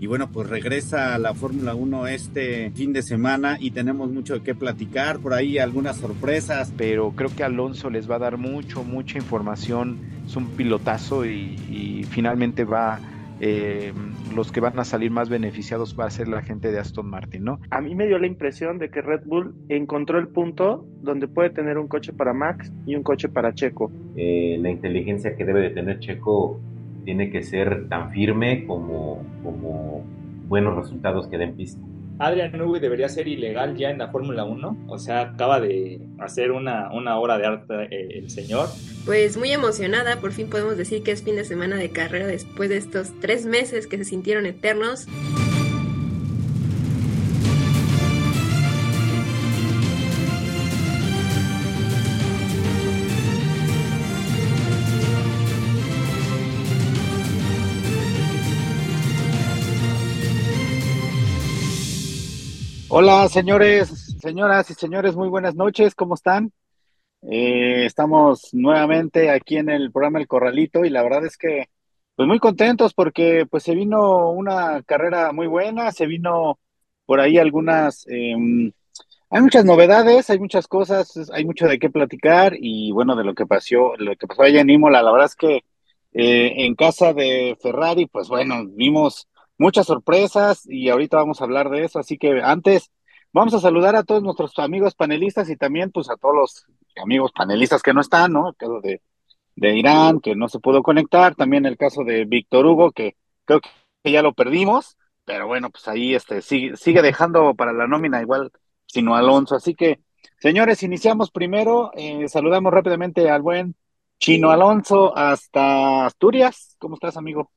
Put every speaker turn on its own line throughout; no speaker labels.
Y bueno, pues regresa a la Fórmula 1 este fin de semana y tenemos mucho de qué platicar, por ahí algunas sorpresas.
Pero creo que Alonso les va a dar mucho, mucha información, es un pilotazo y, finalmente va... Eh, los que van a salir más beneficiados va a ser la gente de Aston Martin, ¿no?
A mí me dio la impresión de que Red Bull encontró el punto donde puede tener un coche para Max y un coche para Checo.
Eh, la inteligencia que debe de tener Checo tiene que ser tan firme como, como buenos resultados que den pista.
Adrian Newey debería ser ilegal ya en la Fórmula 1. O sea, acaba de hacer una, una obra de arte eh, el señor.
Pues muy emocionada, por fin podemos decir que es fin de semana de carrera después de estos tres meses que se sintieron eternos.
Hola, señores, señoras y señores, muy buenas noches, ¿cómo están? Eh, estamos nuevamente aquí en el programa El Corralito y la verdad es que pues muy contentos porque pues se vino una carrera muy buena, se vino por ahí algunas, em, hay muchas novedades, hay muchas cosas, hay mucho de qué platicar y bueno, de lo que pasó, lo que pasó allá en Imola, la verdad es que eh, en casa de Ferrari, pues bueno, vimos muchas sorpresas y ahorita vamos a hablar de eso, así que antes vamos a saludar a todos nuestros amigos panelistas y también pues a todos los amigos panelistas que no están, ¿no? El caso de, de Irán, que no se pudo conectar, también el caso de Víctor Hugo, que creo que ya lo perdimos, pero bueno, pues ahí este sigue, sigue dejando para la nómina igual sino Alonso, así que señores, iniciamos primero, eh, saludamos rápidamente al buen Chino Alonso hasta Asturias, ¿cómo estás amigo?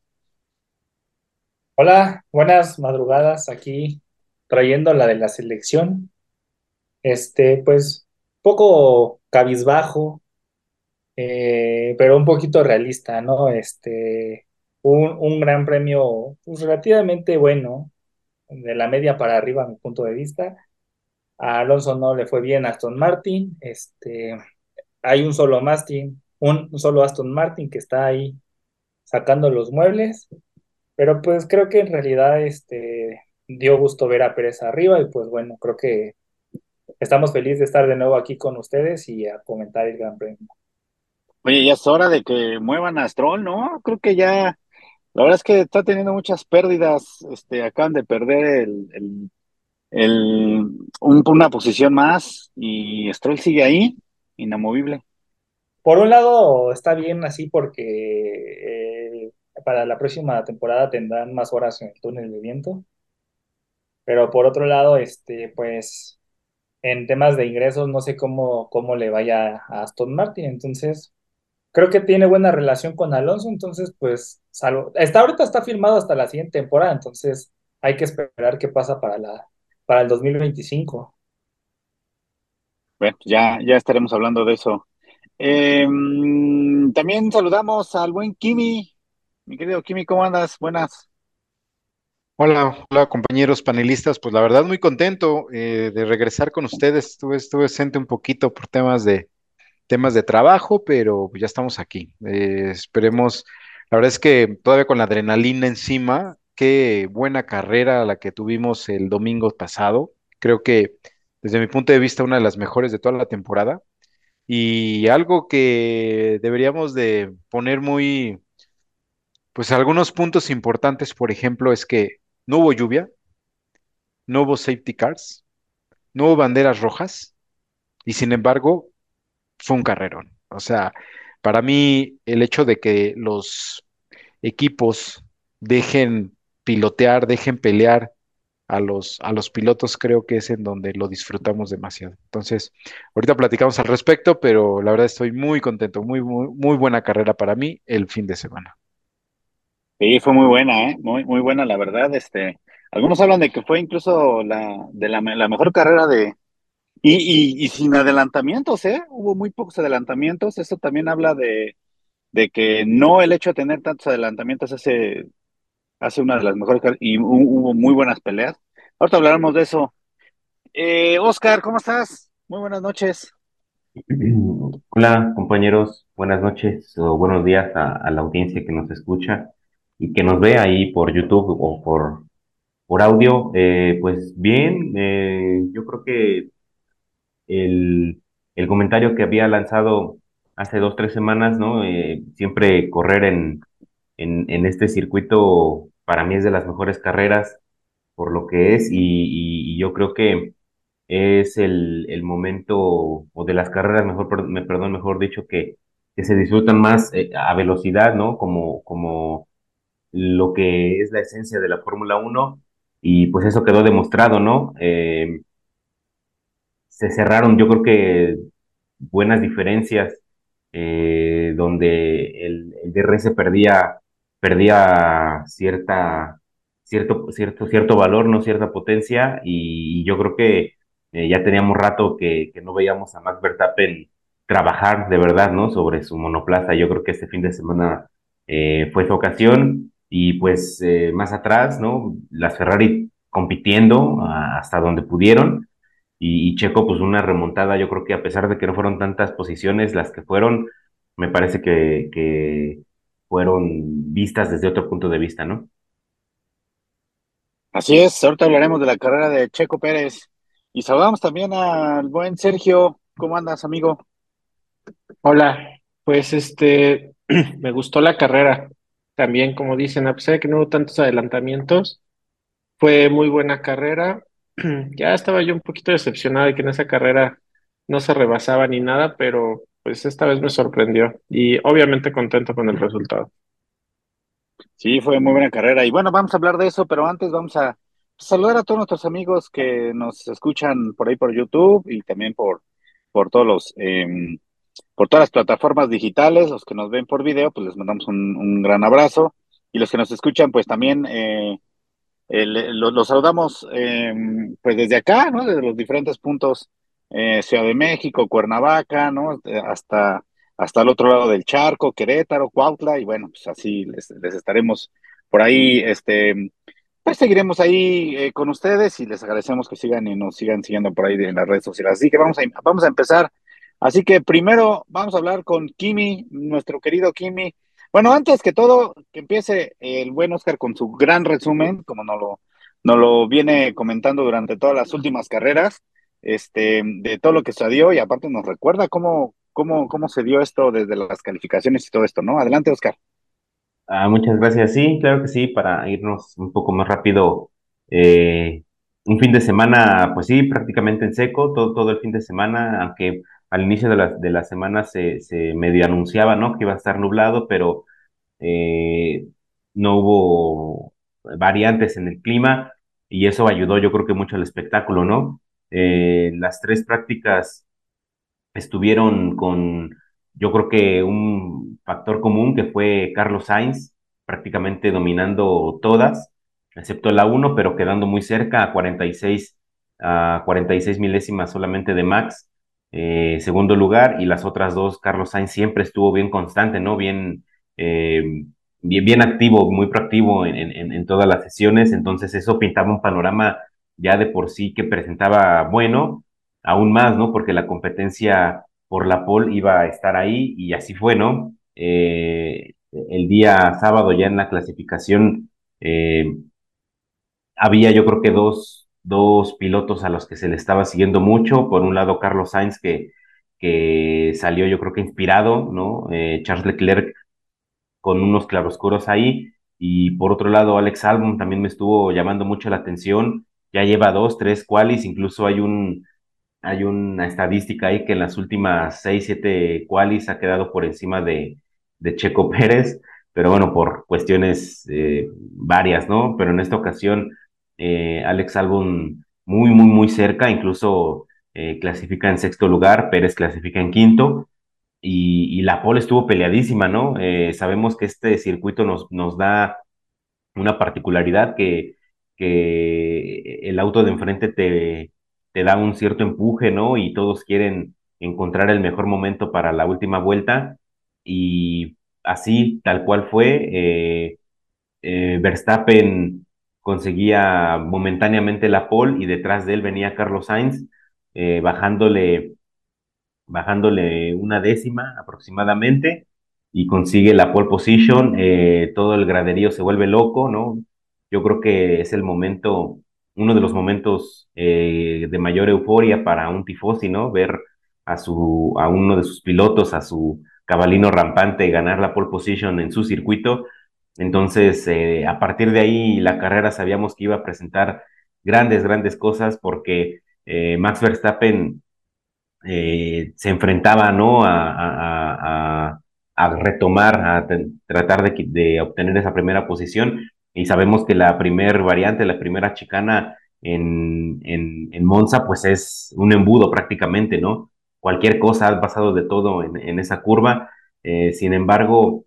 Hola, buenas madrugadas aquí trayendo la de la selección. Este, pues, poco cabizbajo, eh, pero un poquito realista, ¿no? Este, un, un gran premio pues, relativamente bueno, de la media para arriba, a mi punto de vista. A Alonso no le fue bien a Aston Martin. Este, hay un solo Martin, un solo Aston Martin que está ahí sacando los muebles. Pero pues creo que en realidad este, dio gusto ver a Pérez arriba y pues bueno, creo que estamos felices de estar de nuevo aquí con ustedes y a comentar el Gran Premio.
Oye, ya es hora de que muevan a Stroll, ¿no? Creo que ya, la verdad es que está teniendo muchas pérdidas, este, acaban de perder el, el, una posición más y Stroll sigue ahí, inamovible.
Por un lado está bien así porque para la próxima temporada tendrán más horas en el túnel de viento. Pero por otro lado, este, pues en temas de ingresos no sé cómo, cómo le vaya a Aston Martin. Entonces, creo que tiene buena relación con Alonso. Entonces, pues, salvo, está ahorita está firmado hasta la siguiente temporada. Entonces, hay que esperar qué pasa para la, para el 2025.
Bueno, ya, ya estaremos hablando de eso. Em, también saludamos al buen Kimi, mi querido Kimi, ¿cómo andas? Buenas.
Hola, hola compañeros panelistas, pues la verdad muy contento eh, de regresar con ustedes. Estuve, estuve ausente un poquito por temas de temas de trabajo, pero ya estamos aquí. Eh, esperemos, la verdad es que todavía con la adrenalina encima, qué buena carrera la que tuvimos el domingo pasado. Creo que desde mi punto de vista una de las mejores de toda la temporada. Y algo que deberíamos de poner muy pues algunos puntos importantes, por ejemplo, es que no hubo lluvia, no hubo safety cars, no hubo banderas rojas y sin embargo fue un carrerón. O sea, para mí el hecho de que los equipos dejen pilotear, dejen pelear a los, a los pilotos, creo que es en donde lo disfrutamos demasiado. Entonces, ahorita platicamos al respecto, pero la verdad estoy muy contento, muy, muy, muy buena carrera para mí el fin de semana.
Sí, fue muy buena, ¿eh? Muy, muy buena, la verdad. Este, algunos hablan de que fue incluso la, de la, mejor carrera de, y, y, sin adelantamientos, ¿eh? Hubo muy pocos adelantamientos. Eso también habla de, de que no el hecho de tener tantos adelantamientos hace, hace una de las mejores y hubo muy buenas peleas. Ahorita hablaremos de eso. Eh, Oscar, ¿cómo estás? Muy buenas noches.
Hola, compañeros. Buenas noches o buenos días a la audiencia que nos escucha y que nos ve ahí por YouTube o por por audio. Eh, pues bien, eh, yo creo que el, el comentario que había lanzado hace dos, tres semanas, ¿no? Eh, siempre correr en, en, este circuito para mí es de las mejores carreras por lo que es y, y, y yo creo que es el, el, momento o de las carreras, mejor, me, perdón, mejor dicho, que, que se disfrutan más a velocidad, ¿no? Como, como lo que es la esencia de la Fórmula 1 y pues eso quedó demostrado, ¿no? Eh, se cerraron, yo creo que buenas diferencias, eh, donde el, el, DRS perdía, perdía cierta, cierto, cierto, cierto valor, no cierta potencia, y, yo creo que eh, ya teníamos rato que, no veíamos a Max Verstappen trabajar de verdad, ¿no? Sobre su monoplaza. Yo creo que este fin de semana fue su ocasión, y pues eh, más atrás, ¿no? Las Ferrari compitiendo hasta donde pudieron y, y, Checo, pues una remontada, yo creo que a pesar de que no fueron tantas posiciones las que fueron, me parece que, que fueron vistas desde otro punto de vista, ¿no?
Así es, ahorita hablaremos de la carrera de Checo Pérez y saludamos también al buen Sergio. ¿Cómo andas, amigo?
Hola, pues este, me gustó la carrera. También, como dicen, a que no hubo tantos adelantamientos, fue muy buena carrera ya estaba yo un poquito decepcionado de que en esa carrera no se rebasaba ni nada, pero pues esta vez me sorprendió y obviamente contento con el resultado.
Sí, fue muy buena carrera. Y bueno, vamos a hablar de eso, pero antes vamos a saludar a todos nuestros amigos que nos escuchan por ahí por YouTube y también por, por todos los eh, por todas las plataformas digitales, los que nos ven por video, pues les mandamos un, gran abrazo. Y los que nos escuchan, pues también eh, eh, lo, lo, saludamos eh, pues desde acá, ¿no? Desde los diferentes puntos, eh, Ciudad de México, Cuernavaca, ¿no? Hasta, hasta el otro lado del charco, Querétaro, Cuautla, y bueno, pues así les, les estaremos por ahí, este, pues seguiremos ahí eh, con ustedes y les agradecemos que sigan y nos sigan siguiendo por ahí en las redes sociales. Así que vamos a, vamos a empezar. Así que primero vamos a hablar con Kimi, nuestro querido Kimi. Bueno, antes que todo, que empiece el buen Oscar con su gran resumen, como nos lo, nos lo viene comentando durante todas las últimas carreras, este, de todo lo que se dio y aparte nos recuerda cómo, cómo, cómo se dio esto desde las calificaciones y todo esto, ¿no? Adelante, Oscar.
Ah, muchas gracias. Sí, claro que sí, para irnos un poco más rápido. Eh, un fin de semana, pues sí, prácticamente en seco, todo, todo el fin de semana, aunque al inicio de la, de la semana se, se medio anunciaba, ¿no? Que iba a estar nublado, pero eh, no hubo variantes en el clima y eso ayudó yo creo que mucho al espectáculo, ¿no? Eh, las tres prácticas estuvieron con, yo creo que un factor común que fue Carlos Sainz, prácticamente dominando todas, excepto la 1, pero quedando muy cerca a 46, a 46 milésimas solamente de Max eh, segundo lugar, y las otras dos, Carlos Sainz siempre estuvo bien constante, ¿no? Bien, eh, bien, activo, muy proactivo en, en, todas las sesiones, entonces eso pintaba un panorama ya de por sí que presentaba bueno, aún más, ¿no? Porque la competencia por la pole iba a estar ahí y así fue, ¿no? Eh, el día sábado ya en la clasificación había yo creo que dos, dos pilotos a los que se le estaba siguiendo mucho. Por un lado, Carlos Sainz, que, que salió yo creo que inspirado, ¿no? Eh, Charles Leclerc con unos claroscuros ahí. Y por otro lado, Alex Albon también me estuvo llamando mucho la atención. Ya lleva dos, tres qualis, incluso hay un hay una estadística ahí que en las últimas seis, siete qualis ha quedado por encima de, de Checo Pérez, pero bueno, por cuestiones eh, varias, ¿no? Pero en esta ocasión eh, Alex Albon muy, muy, muy cerca, incluso eh, clasifica en sexto lugar, Pérez clasifica en quinto, y, la pole estuvo peleadísima, ¿no? Eh, sabemos que este circuito nos, nos da una particularidad que, el auto de enfrente te, te da un cierto empuje, ¿no? Y todos quieren encontrar el mejor momento para la última vuelta, y así, tal cual fue, Verstappen conseguía momentáneamente la pole y detrás de él venía Carlos Sainz eh, bajándole, bajándole una décima aproximadamente y consigue la pole position, eh, todo el graderío se vuelve loco, ¿no? yo creo que es el momento, uno de los momentos eh, de mayor euforia para un tifosi, ¿no? Ver a, su, a uno de sus pilotos, a su cabalino rampante, ganar la pole position en su circuito. Entonces, eh, a partir de ahí, la carrera sabíamos que iba a presentar grandes, grandes cosas porque eh, Max Verstappen eh, se enfrentaba ¿no? a, retomar, a tratar de, de, obtener esa primera posición. Y sabemos que la primera variante, la primera chicana en, en, Monza, pues es un embudo prácticamente, ¿no? Cualquier cosa ha pasado de todo en, esa curva. Sin embargo,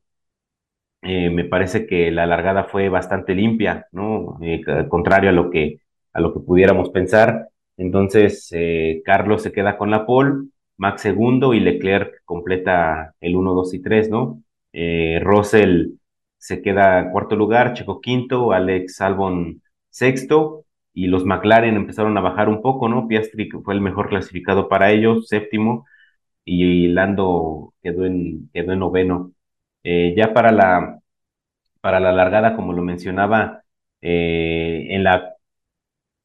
eh, me parece que la largada fue bastante limpia, ¿no? contrario a lo que, a lo que pudiéramos pensar. Entonces, eh, Carlos se queda con la pole, Max segundo y Leclerc completa el 1, 2 y 3, ¿no? Eh, Russell se queda cuarto lugar, Checo quinto, Alex Albon sexto y los McLaren empezaron a bajar un poco, ¿no? Piastri fue el mejor clasificado para ellos, séptimo, y Lando quedó en, quedó en noveno. Eh, ya para la, para la largada, como lo mencionaba, en la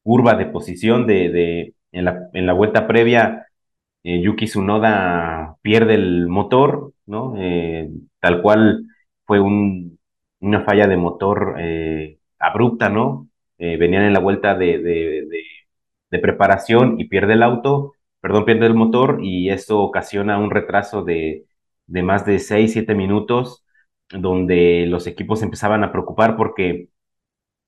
curva de posición de, de en, la, en la vuelta previa, eh, Yuki Tsunoda pierde el motor, ¿no? Eh, tal cual fue un, una falla de motor eh, abrupta, ¿no? venían en la vuelta de, de, de, preparación y pierde el auto, perdón, pierde el motor y eso ocasiona un retraso de, de más de 6, 7 minutos, donde los equipos empezaban a preocupar porque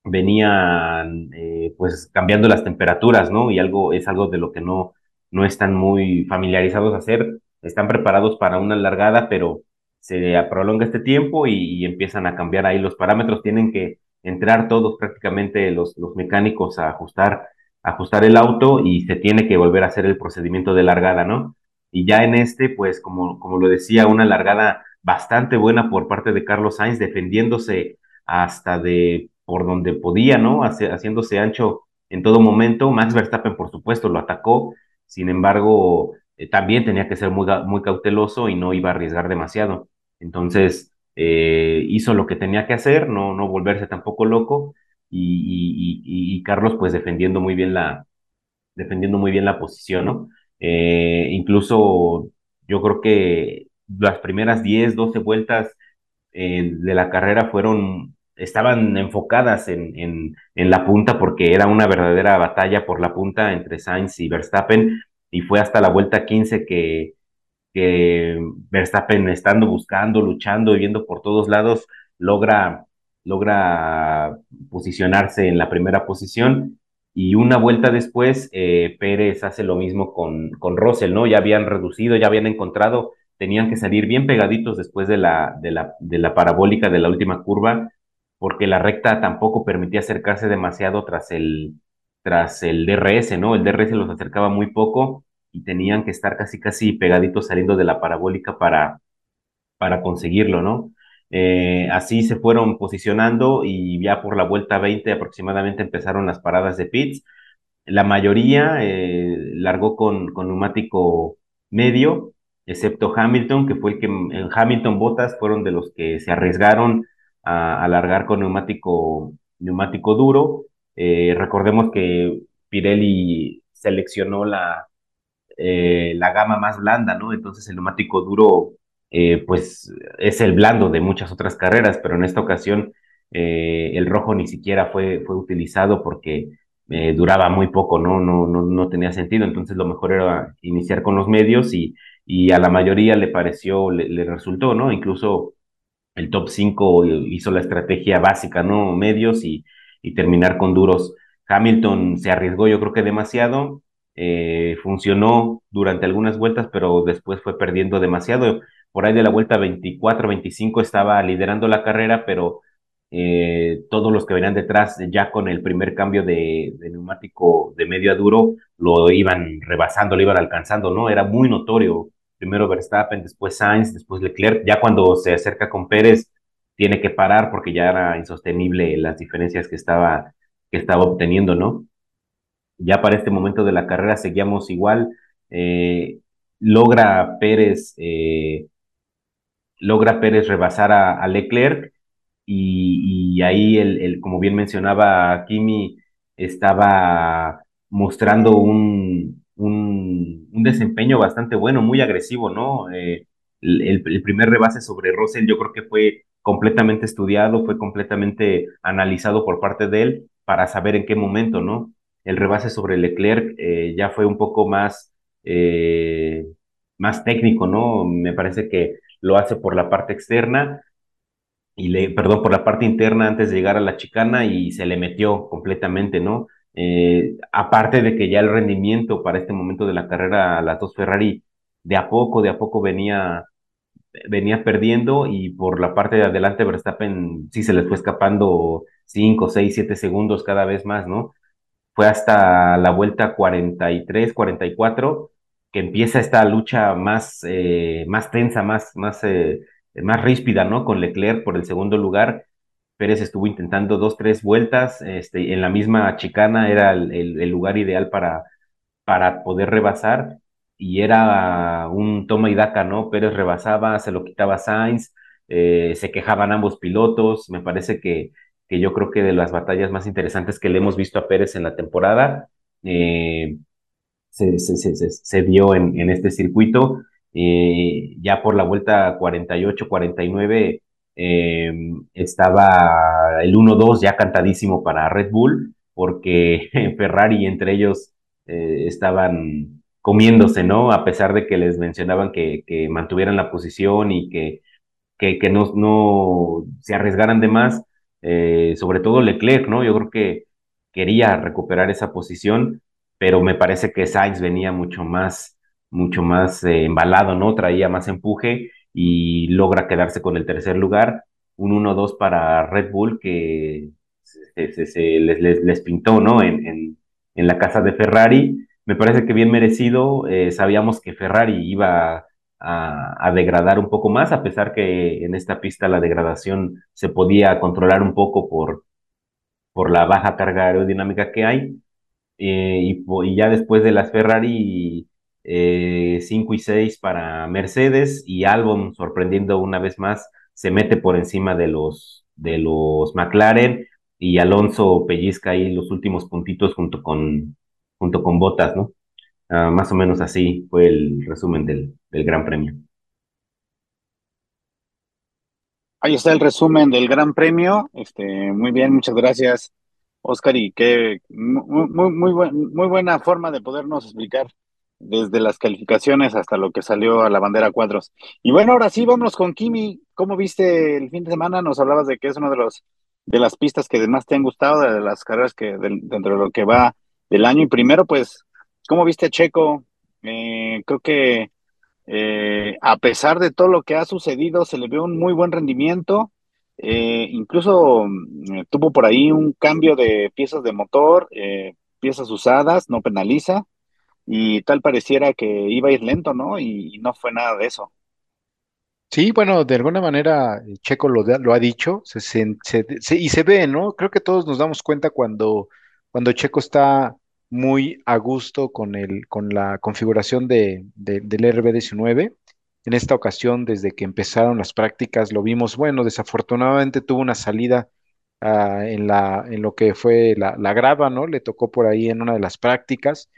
venían eh, pues cambiando las temperaturas, ¿no? Y algo es algo de lo que no, no están muy familiarizados a hacer. Están preparados para una largada, pero se prolonga este tiempo y, empiezan a cambiar ahí los parámetros. Tienen que entrar todos prácticamente los, los mecánicos a ajustar, ajustar el auto y se tiene que volver a hacer el procedimiento de largada, ¿no? Y ya en este, pues como, como lo decía, una largada bastante buena por parte de Carlos Sainz, defendiéndose hasta de por donde podía, ¿no? haciéndose ancho en todo momento. Max Verstappen, por supuesto, lo atacó, sin embargo, eh, también tenía que ser muy, muy cauteloso y no iba a arriesgar demasiado. Entonces, eh, hizo lo que tenía que hacer, no, no volverse tampoco loco, y, y, Carlos, pues, defendiendo muy bien la, defendiendo muy bien la posición, ¿no? Eh, incluso yo creo que las primeras 10, 12 vueltas de la carrera fueron estaban enfocadas en, en, en, la punta porque era una verdadera batalla por la punta entre Sainz y Verstappen y fue hasta la vuelta 15 que, que Verstappen estando buscando, luchando y viendo por todos lados logra, logra posicionarse en la primera posición y una vuelta después eh, Pérez hace lo mismo con, con Russell, ¿no? Ya habían reducido, ya habían encontrado, tenían que salir bien pegaditos después de la, de la, de la parabólica de la última curva porque la recta tampoco permitía acercarse demasiado tras el, tras el DRS, ¿no? El DRS los acercaba muy poco y tenían que estar casi, casi pegaditos saliendo de la parabólica para, para conseguirlo, ¿no? Eh, así se fueron posicionando y ya por la vuelta 20 aproximadamente empezaron las paradas de pits. La mayoría eh, largó con, con neumático medio, excepto Hamilton, que fue el que en Hamilton Botas fueron de los que se arriesgaron a alargar con neumático, neumático duro. Eh, recordemos que Pirelli seleccionó la, eh, la gama más blanda, ¿no? Entonces el neumático duro, eh, pues es el blando de muchas otras carreras, pero en esta ocasión el rojo ni siquiera fue, fue utilizado porque duraba muy poco, ¿no? No, ¿no? no tenía sentido. Entonces lo mejor era iniciar con los medios y, y a la mayoría le pareció, le, resultó, ¿no? Incluso el top 5 hizo la estrategia básica, ¿no? Medios y, y, terminar con duros. Hamilton se arriesgó, yo creo que demasiado, eh, funcionó durante algunas vueltas, pero después fue perdiendo demasiado. Por ahí de la vuelta 24, 25 estaba liderando la carrera, pero eh, todos los que venían detrás, ya con el primer cambio de, neumático de medio a duro, lo iban rebasando, lo iban alcanzando, ¿no? Era muy notorio primero Verstappen, después Sainz, después Leclerc. Ya cuando se acerca con Pérez, tiene que parar porque ya era insostenible las diferencias que estaba, que estaba obteniendo, ¿no? Ya para este momento de la carrera seguíamos igual. Eh, logra Pérez, eh, logra Pérez rebasar a, Leclerc y, ahí, el, como bien mencionaba Kimi, estaba mostrando un, un, desempeño bastante bueno, muy agresivo, ¿no? Eh, el, el, primer rebase sobre Russell yo creo que fue completamente estudiado, fue completamente analizado por parte de él para saber en qué momento, ¿no? El rebase sobre Leclerc eh, ya fue un poco más, eh, más técnico, ¿no? Me parece que lo hace por la parte externa y le, perdón, por la parte interna antes de llegar a la chicana y se le metió completamente, ¿no? Eh, aparte de que ya el rendimiento para este momento de la carrera, las dos Ferrari, de a poco, de a poco venía, venía perdiendo y por la parte de adelante Verstappen sí se les fue escapando 5, 6, 7 segundos cada vez más, ¿no? Fue hasta la vuelta 43, 44 que empieza esta lucha más, eh, más tensa, más, más, eh, más ríspida, ¿no? Con Leclerc por el segundo lugar. Pérez estuvo intentando dos, tres vueltas, este, en la misma chicana era el, lugar ideal para, para poder rebasar y era un toma y daca, ¿no? Pérez rebasaba, se lo quitaba Sainz, eh, se quejaban ambos pilotos, me parece que, que yo creo que de las batallas más interesantes que le hemos visto a Pérez en la temporada, se, dio en, este circuito. Eh, ya por la vuelta 48-49 eh, estaba el 1-2 ya cantadísimo para Red Bull, porque Ferrari entre ellos eh, estaban comiéndose, ¿no? A pesar de que les mencionaban que, mantuvieran la posición y que, que, que no, no, se arriesgaran de más, eh, sobre todo Leclerc, ¿no? Yo creo que quería recuperar esa posición, pero me parece que Sainz venía mucho más, mucho más eh, embalado, ¿no? Traía más empuje y logra quedarse con el tercer lugar. Un 1-2 para Red Bull que se, se, les, pintó, ¿no? En, en, en, la casa de Ferrari. Me parece que bien merecido. Eh, sabíamos que Ferrari iba a, a, degradar un poco más, a pesar que en esta pista la degradación se podía controlar un poco por, por la baja carga aerodinámica que hay. Eh, y, ya después de las Ferrari 5 eh, y 6 para Mercedes y Albon sorprendiendo una vez más se mete por encima de los de los McLaren y Alonso pellizca ahí los últimos puntitos junto con junto con Botas, ¿no? Uh, más o menos así fue el resumen del, del Gran Premio.
Ahí está el resumen del Gran Premio. Este, muy bien, muchas gracias. Oscar, y qué muy, muy, muy, buen, muy buena forma de podernos explicar desde las calificaciones hasta lo que salió a la bandera cuadros. Y bueno, ahora sí, vámonos con Kimi. ¿Cómo viste el fin de semana? Nos hablabas de que es una de los de las pistas que más te han gustado, de las carreras que de, dentro de lo que va del año. Y primero, pues, ¿cómo viste Checo? Eh, creo que eh, a pesar de todo lo que ha sucedido, se le vio un muy buen rendimiento. Eh, incluso eh, tuvo por ahí un cambio de piezas de motor, eh, piezas usadas, no penaliza, y tal pareciera que iba a ir lento, ¿no? Y, no fue nada de eso.
Sí, bueno, de alguna manera Checo lo, ha dicho se, y se ve, ¿no? Creo que todos nos damos cuenta cuando, cuando Checo está muy a gusto con, el, con la configuración de, de, del RB19 en esta ocasión, desde que empezaron las prácticas, lo vimos, bueno, desafortunadamente tuvo una salida uh, en, la, en lo que fue la, la, grava, ¿no? Le tocó por ahí en una de las prácticas.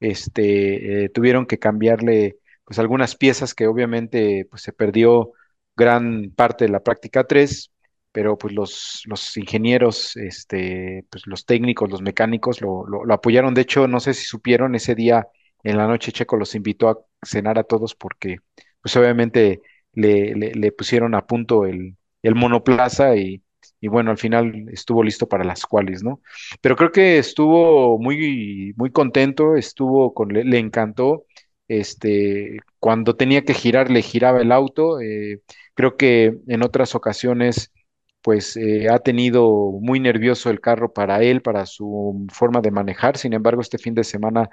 Este, eh, tuvieron que cambiarle pues algunas piezas que obviamente pues se perdió gran parte de la práctica 3, pero pues los, los ingenieros, este, pues los técnicos, los mecánicos lo, lo, lo apoyaron. De hecho, no sé si supieron, ese día en la noche Checo los invitó a cenar a todos porque pues obviamente le, le, pusieron a punto el, el monoplaza y, y, bueno, al final estuvo listo para las cuales, ¿no? Pero creo que estuvo muy, muy contento, estuvo con, le, le encantó, este, cuando tenía que girar, le giraba el auto, eh, creo que en otras ocasiones pues eh, ha tenido muy nervioso el carro para él, para su forma de manejar, sin embargo, este fin de semana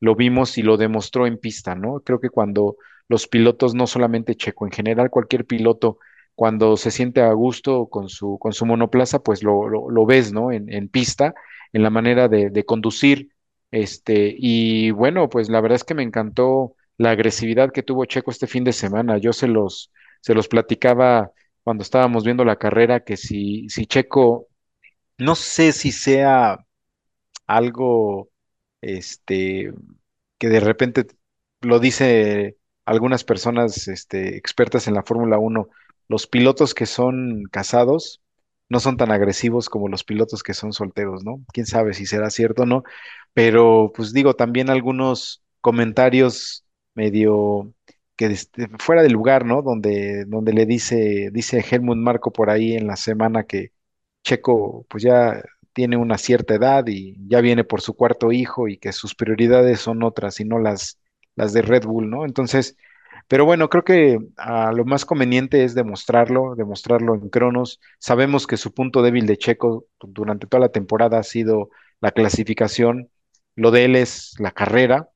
lo vimos y lo demostró en pista, ¿no? Creo que cuando los pilotos, no solamente Checo, en general cualquier piloto, cuando se siente a gusto con su, con su monoplaza, pues lo, lo, lo ves, ¿no? En, en, pista, en la manera de, de, conducir. Este, y bueno, pues la verdad es que me encantó la agresividad que tuvo Checo este fin de semana. Yo se los, se los platicaba cuando estábamos viendo la carrera, que si, si Checo no sé si sea algo, este, que de repente lo dice algunas personas, este, expertas en la Fórmula Uno, los pilotos que son casados no son tan agresivos como los pilotos que son solteros, ¿no? Quién sabe si será cierto o no, pero pues digo, también algunos comentarios medio que este, fuera del lugar, ¿no? Donde, donde le dice, dice Helmut Marco por ahí en la semana que Checo pues ya tiene una cierta edad y ya viene por su cuarto hijo y que sus prioridades son otras y no las, las de Red Bull, ¿no? Entonces, pero bueno, creo que ah, lo más conveniente es demostrarlo, demostrarlo en Cronos. Sabemos que su punto débil de Checo durante toda la temporada ha sido la clasificación, lo de él es la carrera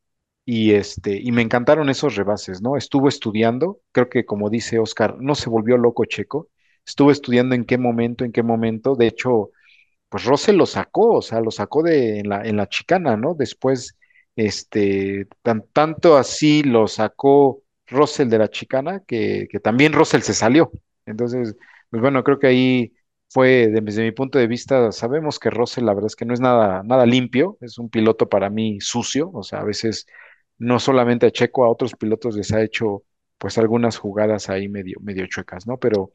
y este y me encantaron esos rebases, ¿no? Estuvo estudiando, creo que como dice Oscar, no se volvió loco Checo, estuvo estudiando en qué momento, en qué momento, de hecho pues Russell lo sacó, o sea, lo sacó de en la, en la chicana, ¿no? Después, este, tan, tanto así lo sacó Russell de la chicana que, que también Russell se salió. Entonces, pues bueno, creo que ahí fue, desde mi punto de vista, sabemos que Russell la verdad es que no es nada, nada limpio, es un piloto para mí sucio, o sea, a veces no solamente a Checo, a otros pilotos les ha hecho pues algunas jugadas ahí medio, medio chuecas, ¿no? Pero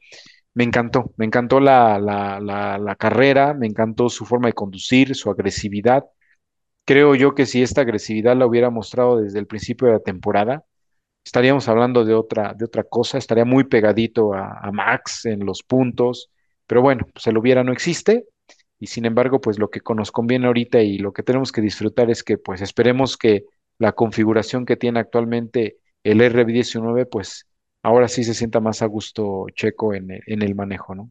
me encantó, me encantó la, la, la, la carrera, me encantó su forma de conducir, su agresividad. Creo yo que si esta agresividad la hubiera mostrado desde el principio de la temporada, estaríamos hablando de otra, de otra cosa, estaría muy pegadito a, Max en los puntos, pero bueno, pues el hubiera no existe y sin embargo, pues lo que nos conviene ahorita y lo que tenemos que disfrutar es que pues esperemos que la configuración que tiene actualmente el RB19 pues ahora sí se sienta más a gusto Checo en el, en el manejo, ¿no?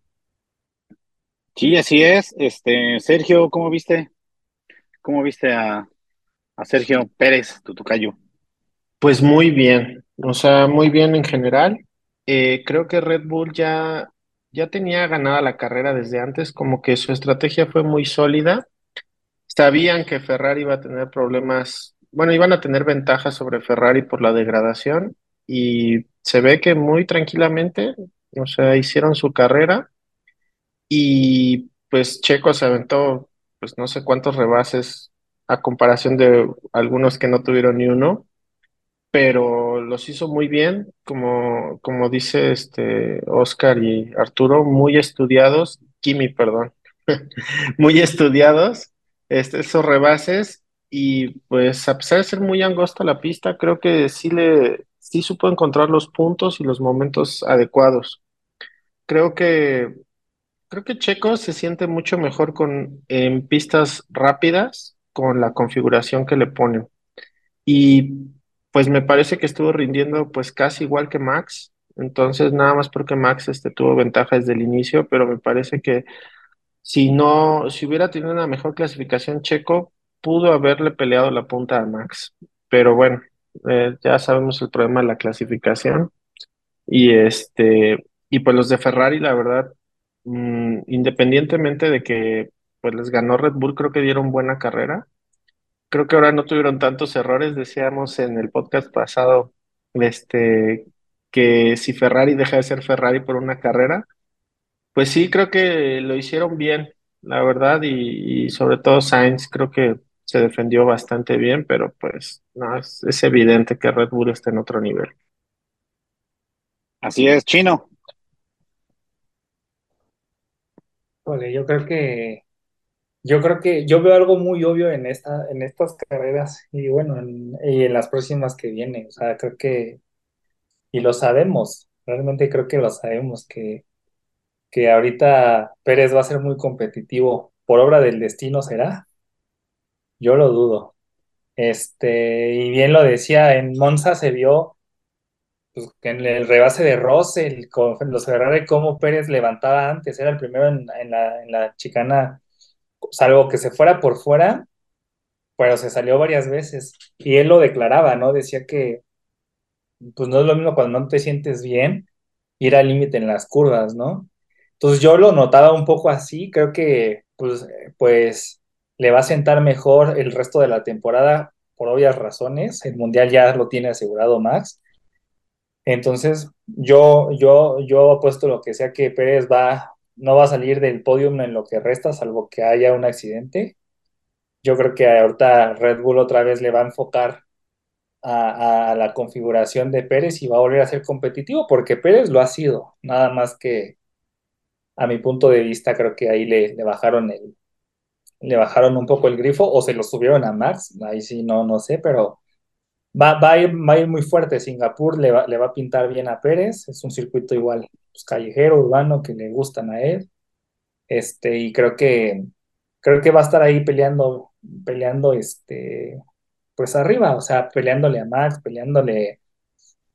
Sí, así es. Este, Sergio, ¿cómo viste? ¿Cómo viste a, a Sergio Pérez, tu tocayo?
Pues muy bien, o sea, muy bien en general. Eh, creo que Red Bull ya, ya tenía ganada la carrera desde antes, como que su estrategia fue muy sólida. Sabían que Ferrari iba a tener problemas, bueno, iban a tener ventajas sobre Ferrari por la degradación y se ve que muy tranquilamente, o sea, hicieron su carrera y pues Checo se aventó, pues no sé cuántos rebases a comparación de algunos que no tuvieron ni uno pero los hizo muy bien, como, como dice este Oscar y Arturo, muy estudiados, Kimi, perdón, muy estudiados este, esos rebases y pues a pesar de ser muy angosta la pista, creo que sí le sí supo encontrar los puntos y los momentos adecuados. Creo que creo que Checo se siente mucho mejor con en pistas rápidas con la configuración que le ponen. Y pues me parece que estuvo rindiendo pues casi igual que Max. Entonces, nada más porque Max este, tuvo ventaja desde el inicio, pero me parece que si no, si hubiera tenido una mejor clasificación, Checo pudo haberle peleado la punta a Max. Pero bueno, eh, ya sabemos el problema de la clasificación. Y este, y pues los de Ferrari, la verdad, mm, independientemente de que pues les ganó Red Bull, creo que dieron buena carrera creo que ahora no tuvieron tantos errores. Decíamos en el podcast pasado, este, que si Ferrari deja de ser Ferrari por una carrera, pues sí, creo que lo hicieron bien, la verdad, y, sobre todo Sainz creo que se defendió bastante bien, pero pues no, es, es evidente que Red Bull está en otro nivel.
Así es, Chino.
Ole, yo creo que yo creo que yo veo algo muy obvio en esta, en estas carreras y bueno, en, y en las próximas que vienen. O sea, creo que, y lo sabemos, realmente creo que lo sabemos, que, que ahorita Pérez va a ser muy competitivo. Por obra del destino será. Yo lo dudo. Este, y bien lo decía, en Monza se vio pues, en el rebase de Russell, con los Ferrari, cómo Pérez levantaba antes, era el primero en, en la, en la chicana salvo que se fuera por fuera, pero se salió varias veces. Y él lo declaraba, ¿no? Decía que, pues no es lo mismo cuando no te sientes bien, ir al límite en las curvas, ¿no? Entonces yo lo notaba un poco así, creo que, pues, pues, le va a sentar mejor el resto de la temporada por obvias razones. El mundial ya lo tiene asegurado Max. Entonces, yo, yo, yo apuesto lo que sea que Pérez va no va a salir del podium en lo que resta, salvo que haya un accidente. Yo creo que ahorita Red Bull otra vez le va a enfocar a, a, la configuración de Pérez y va a volver a ser competitivo, porque Pérez lo ha sido, nada más que a mi punto de vista creo que ahí le, le bajaron el le bajaron un poco el grifo o se lo subieron a Max, ahí sí no, no sé, pero va, va, a, ir, va a ir muy fuerte. Singapur le va, le va a pintar bien a Pérez, es un circuito igual pues, callejero, urbano, que le gustan a él. Este, y creo que creo que va a estar ahí peleando, peleando este, pues arriba, o sea, peleándole a Max, peleándole,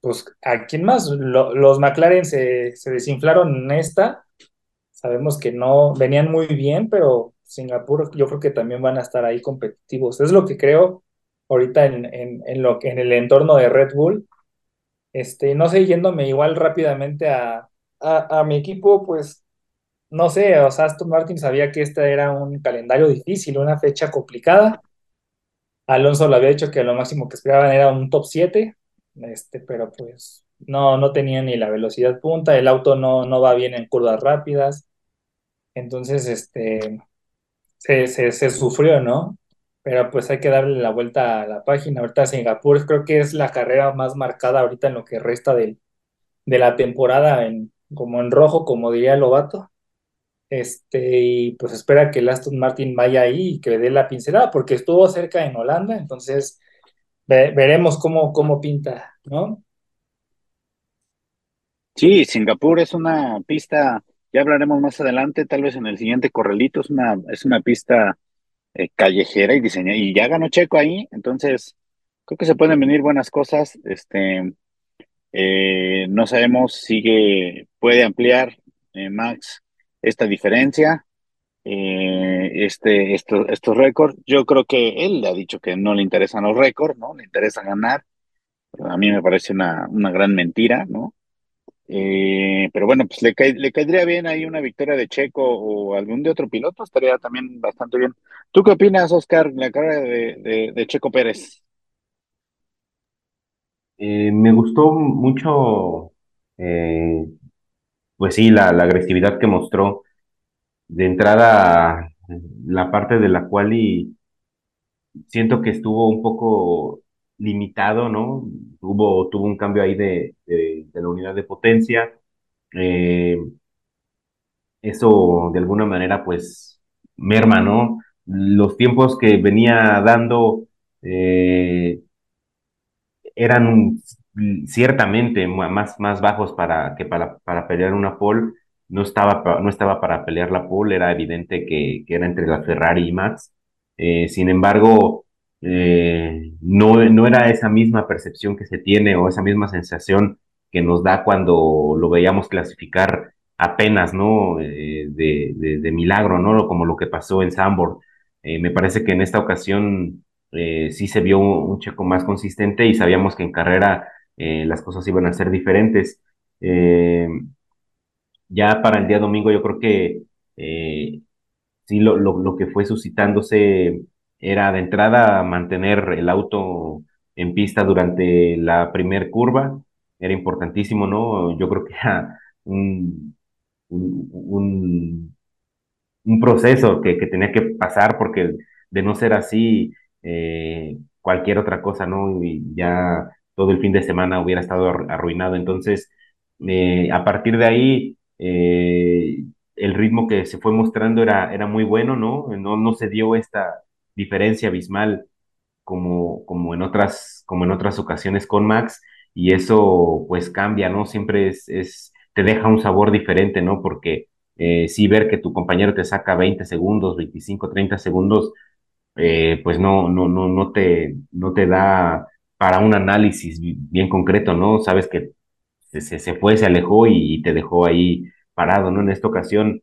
pues, ¿a quién más? Lo, los McLaren se, se desinflaron en esta, sabemos que no, venían muy bien, pero Singapur yo creo que también van a estar ahí competitivos. Es lo que creo ahorita en, en, en lo, en el entorno de Red Bull. Este, no sé, yéndome igual rápidamente a, a, mi equipo, pues no sé, o sea, Aston Martin sabía que este era un calendario difícil, una fecha complicada. Alonso lo había dicho que lo máximo que esperaban era un top 7, este, pero pues no, no tenía ni la velocidad punta, el auto no, no va bien en curvas rápidas. Entonces, este, se, se sufrió, ¿no? Pero pues hay que darle la vuelta a la página. Ahorita Singapur creo que es la carrera más marcada ahorita en lo que resta de, la temporada, en, como en rojo, como diría Lobato. Este, y pues espera que el Aston Martin vaya ahí y que le dé la pincelada, porque estuvo cerca en Holanda, entonces ve, veremos cómo, cómo pinta, ¿no?
Sí, Singapur es una pista, ya hablaremos más adelante, tal vez en el siguiente correlito, es una, es una pista eh, callejera y diseñada, y ya ganó Checo ahí, entonces creo que se pueden venir buenas cosas, este, eh, no sabemos, sigue, puede ampliar eh, Max esta diferencia, eh, este, estos, estos récords. Yo creo que él le ha dicho que no le interesan los récords, ¿no? Le interesa ganar. A mí me parece una, una gran mentira, ¿no? Eh, pero bueno, pues le, cae, le caería bien ahí una victoria de Checo o algún de otro piloto, estaría también bastante bien. ¿Tú qué opinas, Oscar, la carrera de Checo Pérez?
Eh, me gustó mucho, eh, pues sí, la, la, agresividad que mostró de entrada, la parte de la cual y siento que estuvo un poco limitado, ¿no? Hubo, tuvo un cambio ahí de, de, de la unidad de potencia. Eh, eso de alguna manera pues merma, ¿no? Los tiempos que venía dando eh, eran ciertamente más, más bajos para, que para, para pelear una pole. No estaba, no estaba para pelear la pole, era evidente que, que era entre la Ferrari y Max. Eh, sin embargo, eh, no, no era esa misma percepción que se tiene o esa misma sensación que nos da cuando lo veíamos clasificar apenas, ¿no? Eh, de, de, milagro, ¿no? Como lo que pasó en Sambor. Eh, me parece que en esta ocasión sí se vio un, un, checo más consistente y sabíamos que en carrera las cosas iban a ser diferentes. Ya para el día domingo yo creo que sí lo, lo, lo, que fue suscitándose era de entrada mantener el auto en pista durante la primer curva, era importantísimo, ¿no? Yo creo que era un, un, un, proceso que, que, tenía que pasar porque de no ser así, eh, cualquier otra cosa, ¿no? Y ya todo el fin de semana hubiera estado arruinado. Entonces, eh, a partir de ahí, eh, el ritmo que se fue mostrando era, era muy bueno, ¿no? No, no se dio esta diferencia abismal como, como, en otras, como en otras ocasiones con Max, y eso pues cambia, ¿no? Siempre es, te deja un sabor diferente, ¿no? Porque eh, sí ver que tu compañero te saca 20 segundos, 25, 30 segundos, eh, pues no, no, no, no, te, no te da para un análisis bien concreto, ¿no? Sabes que se, se fue, se alejó y, y, te dejó ahí parado, ¿no? En esta ocasión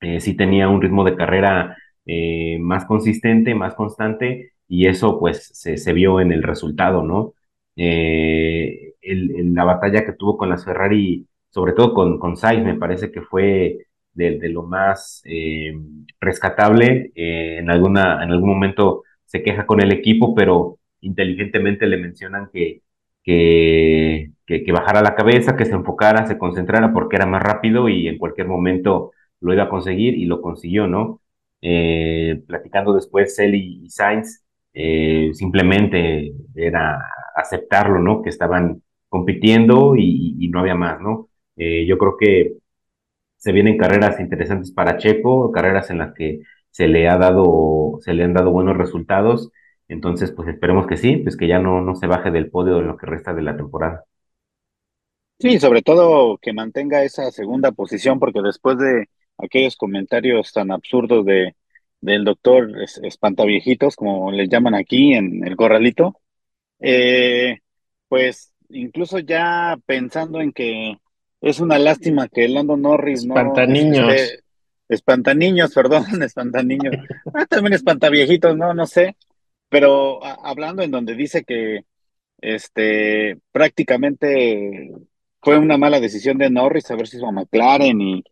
eh, sí tenía un ritmo de carrera eh, más consistente, más constante, y eso pues se, se vio en el resultado, ¿no? Eh, el, la batalla que tuvo con las Ferrari, sobre todo con, con Sainz, me parece que fue de, de lo más eh, rescatable. En, alguna, en algún momento se queja con el equipo, pero inteligentemente le mencionan que, que, que, que, bajara la cabeza, que se enfocara, se concentrara porque era más rápido y en cualquier momento lo iba a conseguir y lo consiguió, ¿no? Eh, platicando después él y, Sainz, eh, simplemente era aceptarlo, ¿no? Que estaban compitiendo y, no había más, ¿no? Eh, yo creo que se vienen carreras interesantes para Checo, carreras en las que se le ha dado, se le han dado buenos resultados. Entonces, pues esperemos que sí, pues que ya no, no se baje del podio en lo que resta de la temporada.
Sí, sobre todo que mantenga esa segunda posición, porque después de aquellos comentarios tan absurdos de del doctor espantaviejitos, como le llaman aquí en el corralito, eh, pues incluso ya pensando en que es una lástima que Lando Norris no...
Espantaniños.
Espantaniños, perdón, espantaniños. Ah, también espantaviejitos, no, no sé. Pero hablando en donde dice que este prácticamente fue una mala decisión de Norris a ver si hizo a McLaren y,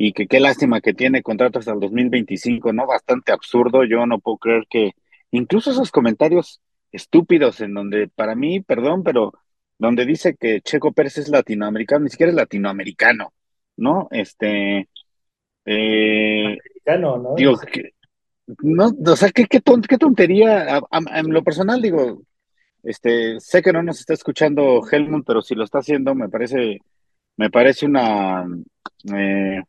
y que qué lástima que tiene contrato hasta el 2025, ¿no? Bastante absurdo. Yo no puedo creer que incluso esos comentarios estúpidos en donde para mí, perdón, pero donde dice que Checo Pérez es latinoamericano, ni siquiera es latinoamericano, ¿no? Este, eh,
¿no?
Digo, que, no, o sea, qué, qué, tontería. en lo personal, digo, este, sé que no nos está escuchando Helmut, pero si lo está haciendo, me parece, me parece una, eh,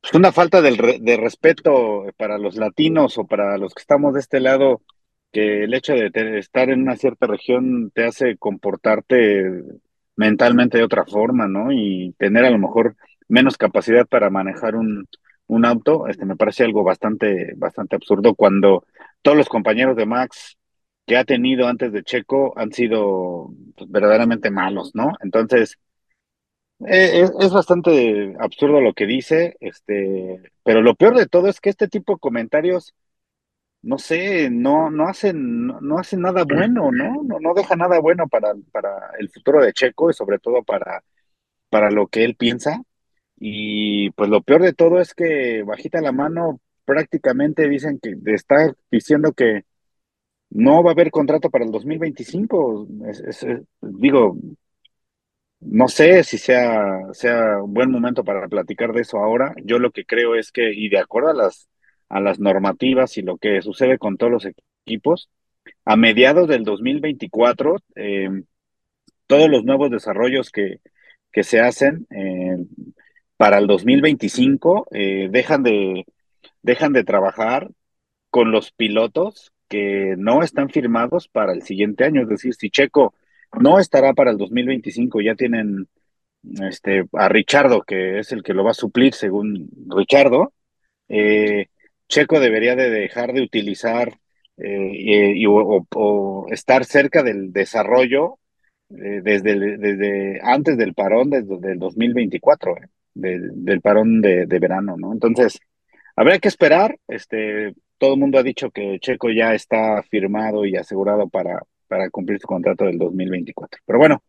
pues una falta de, de respeto para los latinos o para los que estamos de este lado que el hecho de estar en una cierta región te hace comportarte mentalmente de otra forma, ¿no? Y tener a lo mejor menos capacidad para manejar un, auto, este me parece algo bastante, bastante absurdo cuando todos los compañeros de Max que ha tenido antes de Checo han sido pues, verdaderamente malos, ¿no? Entonces, eh, es, es, bastante absurdo lo que dice, este, pero lo peor de todo es que este tipo de comentarios no sé, no, no hacen, no, hacen nada bueno, ¿no? ¿no? No deja nada bueno para, para el futuro de Checo y sobre todo para, para lo que él piensa. Y pues lo peor de todo es que bajita la mano prácticamente dicen que está diciendo que no va a haber contrato para el 2025. digo, no sé si sea, sea un buen momento para platicar de eso ahora. Yo lo que creo es que, y de acuerdo a las a las normativas y lo que sucede con todos los equipos. A mediados del 2024, eh, todos los nuevos desarrollos que, que se hacen eh, para el 2025 eh, dejan, de, dejan de trabajar con los pilotos que no están firmados para el siguiente año. Es decir, si Checo no estará para el 2025, ya tienen este, a Richardo, que es el que lo va a suplir según Richardo. Eh, Checo debería de dejar de utilizar eh, y, o, estar cerca del desarrollo eh, desde, desde antes del parón, desde el 2024, eh, del parón de, verano, ¿no? Entonces, habrá que esperar. Este, todo el mundo ha dicho que Checo ya está firmado y asegurado para, para cumplir su contrato del 2024. Pero bueno,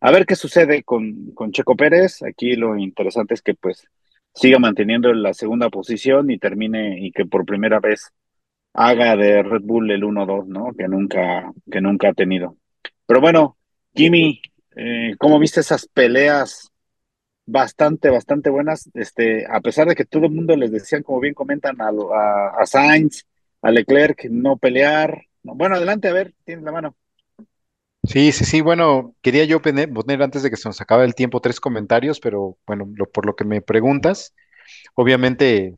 a ver qué sucede con, con Checo Pérez. Aquí lo interesante es que pues siga manteniendo la segunda posición y termine y que por primera vez haga de Red Bull el 1-2, ¿no? Que nunca, que nunca ha tenido. Pero bueno, Jimmy, eh, ¿cómo viste esas peleas bastante, bastante buenas? Este, a pesar de que todo el mundo les decían, como bien comentan, a, a, Sainz, a Leclerc, no pelear. Bueno, adelante, a ver, tienes la mano.
Sí, sí, sí, bueno, quería yo poner, antes de que se nos acabe el tiempo tres comentarios, pero bueno, por lo que me preguntas, obviamente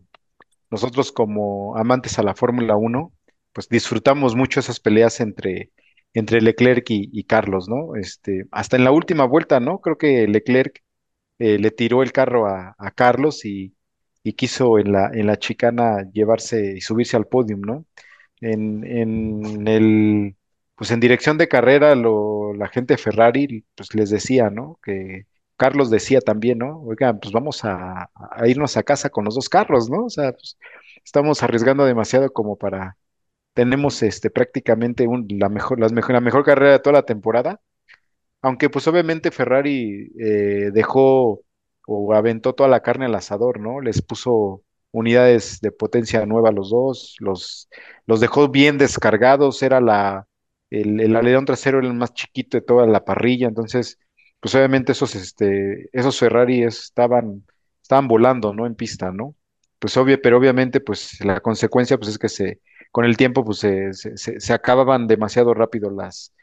nosotros como amantes a la Fórmula 1, pues disfrutamos mucho esas peleas entre, entre Leclerc y, Carlos, ¿no? Este, hasta en la última vuelta, ¿no? Creo que Leclerc eh, le tiró el carro a, Carlos y, y, quiso en la, en la chicana llevarse y subirse al podio, ¿no? En, en el pues en dirección de carrera lo, la gente Ferrari pues les decía, ¿no? Que Carlos decía también, ¿no? Oigan, pues vamos a, irnos a casa con los dos carros, ¿no? O sea, pues, estamos arriesgando demasiado como para, tenemos este prácticamente un, la mejor, mejor, la mejor carrera de toda la temporada, aunque pues obviamente Ferrari eh, dejó o aventó toda la carne al asador, ¿no? Les puso unidades de potencia nueva a los dos, los, los dejó bien descargados, era la el, el alerón trasero era el más chiquito de toda la parrilla, entonces, pues obviamente esos, este, esos Ferrari estaban, estaban volando, ¿no? En pista, ¿no? pues obvio, pero obviamente pues la consecuencia pues es que se, con el tiempo pues se, se, se- acababan demasiado rápido las,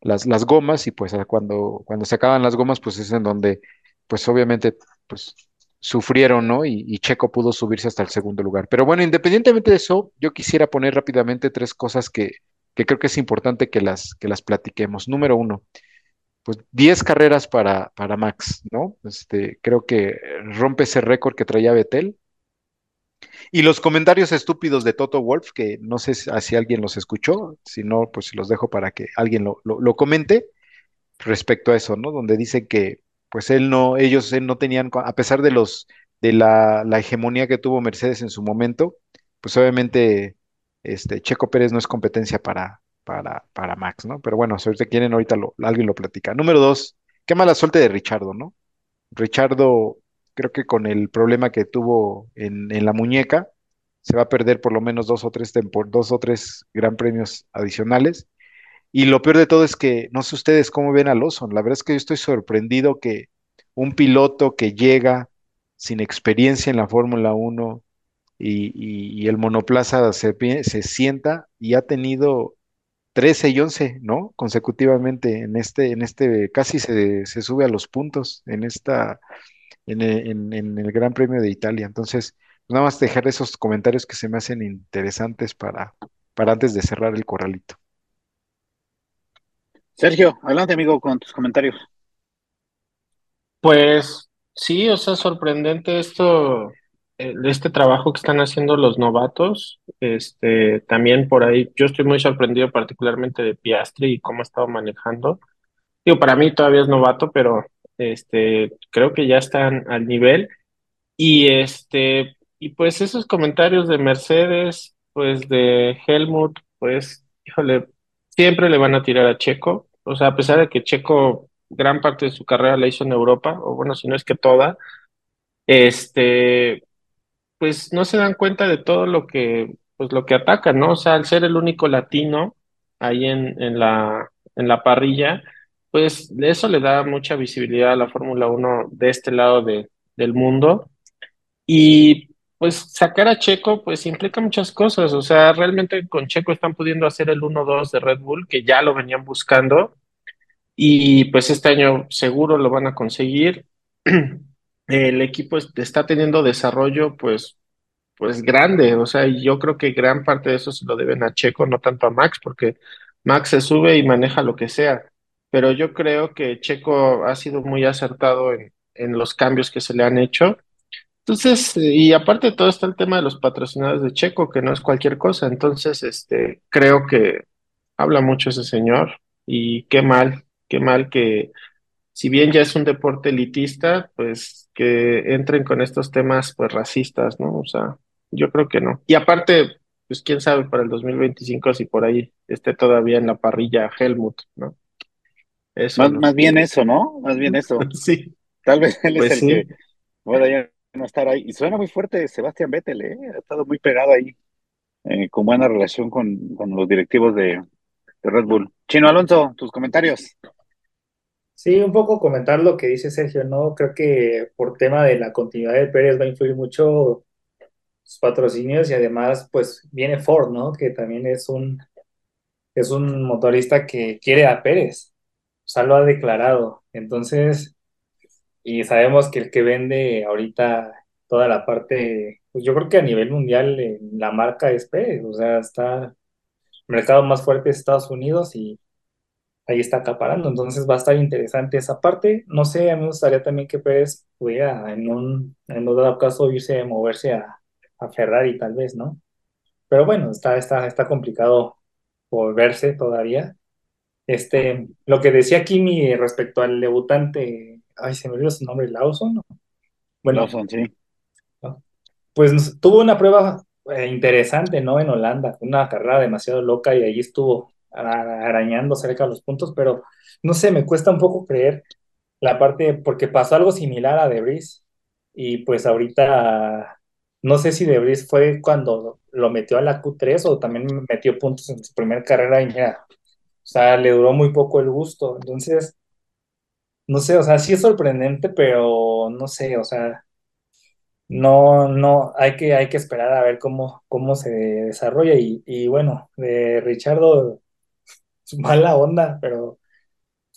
las, las gomas y pues cuando, cuando se acaban las gomas pues es en donde pues obviamente pues sufrieron, ¿no? Y, y Checo pudo subirse hasta el segundo lugar. Pero bueno, independientemente de eso, yo quisiera poner rápidamente tres cosas que, que creo que es importante que las, que las platiquemos. Número uno pues 10 carreras para, para Max, ¿no? Este, creo que rompe ese récord que traía Betel. Y los comentarios estúpidos de Toto Wolf, que no sé si si alguien los escuchó, si no, pues los dejo para que alguien lo, lo, comente respecto a eso, ¿no? Donde dice que, pues él no, ellos no tenían, a pesar de los, de la, la hegemonía que tuvo Mercedes en su momento, pues obviamente, este, Checo Pérez no es competencia para, para, para Max, ¿no? Pero bueno, si ahorita quieren, ahorita alguien lo platica. Número dos, qué mala suerte de Richardo, ¿no? Richardo, creo que con el problema que tuvo en, en la muñeca, se va a perder por lo menos dos o tres tempor- dos o tres gran premios adicionales. Y lo peor de todo es que no sé ustedes cómo ven a Lawson. La verdad es que yo estoy sorprendido que un piloto que llega sin experiencia en la Fórmula Uno y, y- y el monoplaza se, se sienta y ha tenido 13 y 11, ¿no? Consecutivamente en este, en este, casi se, se sube a los puntos en esta, en, en- en el Gran Premio de Italia. Entonces, nada más dejar esos comentarios que se me hacen interesantes para, para antes de cerrar el corralito.
Sergio, adelante amigo con tus comentarios.
Pues sí, o sea, sorprendente esto, este trabajo que están haciendo los novatos. Este, también por ahí, yo estoy muy sorprendido particularmente de Piastri y cómo ha estado manejando. Digo, para mí todavía es novato, pero este, creo que ya están al nivel. Y este, y pues esos comentarios de Mercedes, pues de Helmut, pues, híjole, siempre le van a tirar a Checo. O sea, a pesar de que Checo gran parte de su carrera la hizo en Europa, o bueno, si no es que toda, este, pues no se dan cuenta de todo lo que, pues lo que atacan, ¿no? O sea, al ser el único latino ahí en, en la, en la parrilla, pues eso le da mucha visibilidad a la Fórmula Uno de este lado de, del mundo. Y pues sacar a Checo pues implica muchas cosas, o sea, realmente con Checo están pudiendo hacer el 1-2 de Red Bull, que ya lo venían buscando, y pues este año seguro lo van a conseguir. El equipo es- está teniendo desarrollo pues, pues grande, o sea, yo creo que gran parte de eso se lo deben a Checo, no tanto a Max, porque Max se sube y maneja lo que sea, pero yo creo que Checo ha sido muy acertado en, en los cambios que se le han hecho. Entonces, y aparte de todo está el tema de los patrocinadores de Checo, que no es cualquier cosa. Entonces, este, creo que habla mucho ese señor y qué mal, qué mal que si bien ya es un deporte elitista, pues que entren con estos temas pues racistas, ¿no? O sea, yo creo que no. Y aparte, pues quién sabe para el 2025 si por ahí esté todavía en la parrilla Helmut, ¿no? Eso
Más,
no.
más bien eso, ¿no? Más bien eso.
Sí,
Tal vez él
pues
es el
sí.
que pueda ya no estar ahí. Y suena muy fuerte Sebastián Vettel, ¿eh? Ha estado muy pegado ahí, eh, con buena relación con, con los directivos de, de Red Bull. Chino Alonso, tus comentarios.
Sí, un poco comentar lo que dice Sergio, ¿no? Creo que por tema de la continuidad de Pérez va a influir mucho sus patrocinios y además, pues viene Ford, ¿no? Que también es un, es un motorista que quiere a Pérez, o sea, lo ha declarado. Entonces, y sabemos que el que vende ahorita toda la parte, pues yo creo que a nivel mundial eh, la marca es Pérez, o sea, está el mercado más fuerte es Estados Unidos y ahí está acaparando. Entonces va a estar interesante esa parte. No sé, a mí me gustaría también que Pérez pudiera en un, en un dado caso irse, moverse a, a Ferrari tal vez, ¿no? Pero bueno, está, está, está complicado por verse todavía. Este, lo que decía Kimi respecto al debutante, ay, se me olvidó su nombre, Lawson,
Lawson, sí.
pues tuvo una prueba eh, interesante, ¿no? En Holanda, una carrera demasiado loca y ahí estuvo arañando cerca de los puntos, pero no sé, me cuesta un poco creer la parte, porque pasó algo similar a De Vries y pues ahorita no sé si De Vries fue cuando lo metió a la Q3 o también metió puntos en su primera carrera y mira, o sea, le duró muy poco el gusto, entonces, no sé, o sea, sí es sorprendente, pero no sé, o sea no, no, hay que, hay que esperar a ver cómo, cómo se desarrolla. Y, y bueno, de Richardo, mala onda, pero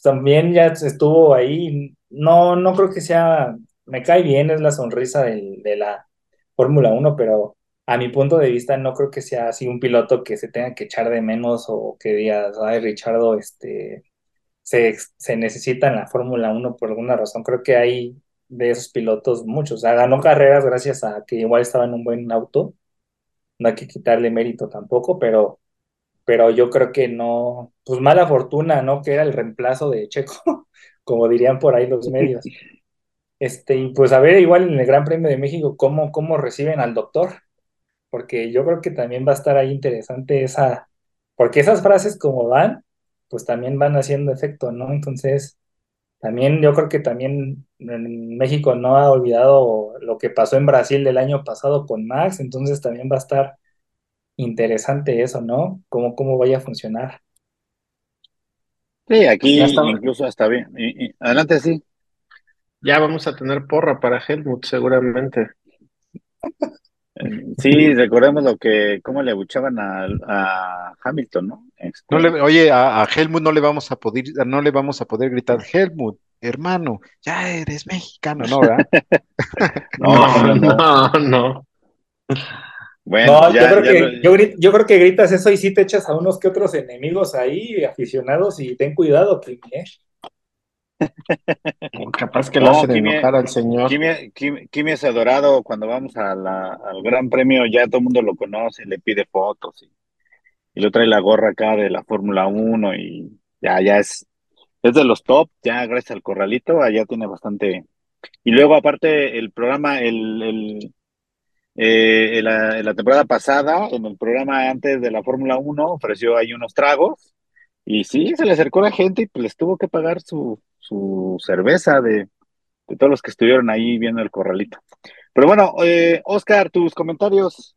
también ya estuvo ahí. No, no creo que sea, me cae bien, es la sonrisa del- de la Fórmula Uno pero a mi punto de vista no creo que sea así un piloto que se tenga que echar de menos o que digas, ay, Richardo, este, se, se necesita en la Fórmula Uno por alguna razón. Creo que hay de esos pilotos muchos. O sea, ganó carreras gracias a que igual estaba en un buen auto. No hay que quitarle mérito tampoco, pero, pero yo creo que no, pues mala fortuna, ¿no? Que era el reemplazo de Checo, como dirían por ahí los medios. Este, y pues a ver, igual en el Gran Premio de México, cómo, cómo reciben al doctor, porque yo creo que también va a estar ahí interesante esa, porque esas frases como van, pues también van haciendo efecto, ¿no? Entonces, también yo creo que también en México no ha olvidado lo que pasó en Brasil el año pasado con Max, entonces también va a estar interesante eso, ¿no? Cómo, cómo vaya a funcionar.
Sí,
Ya
aquí incluso hasta bien. y- y- adelante, sí.
ya vamos a tener porra para Helmut, seguramente.
Eh, Sí, recordemos lo que, cómo le abuchaban a, a Hamilton, ¿no? Este,
No le, oye, a, a Helmut no le vamos a poder, no le vamos a poder gritar, Helmut, hermano, ya eres mexicano, ¿no, verdad?
no, no, no.
no, no.
Bueno,
No, yo creo
ya
que,
lo-
yo, gri- yo creo que gritas eso y sí te echas a unos que otros enemigos ahí, aficionados, y ten cuidado, que ¿eh?
Capaz que lo
No,
hacen
Kimi,
enojar al señor.
Kimi, Kimi- Kimi es adorado cuando vamos a la- al Gran Premio, ya todo el mundo lo conoce, le pide fotos y, y lo trae la gorra acá de la Fórmula Uno y ya, ya es, es de los top, ya gracias al corralito, allá tiene bastante. Y luego aparte el programa, el, el, eh, en la, en la temporada pasada, en el programa antes de la Fórmula Uno ofreció ahí unos tragos y sí, se le acercó la gente y pues les tuvo que pagar su, su cerveza de, de todos los que estuvieron ahí viendo el corralito. Pero bueno, eh, Oscar, tus comentarios.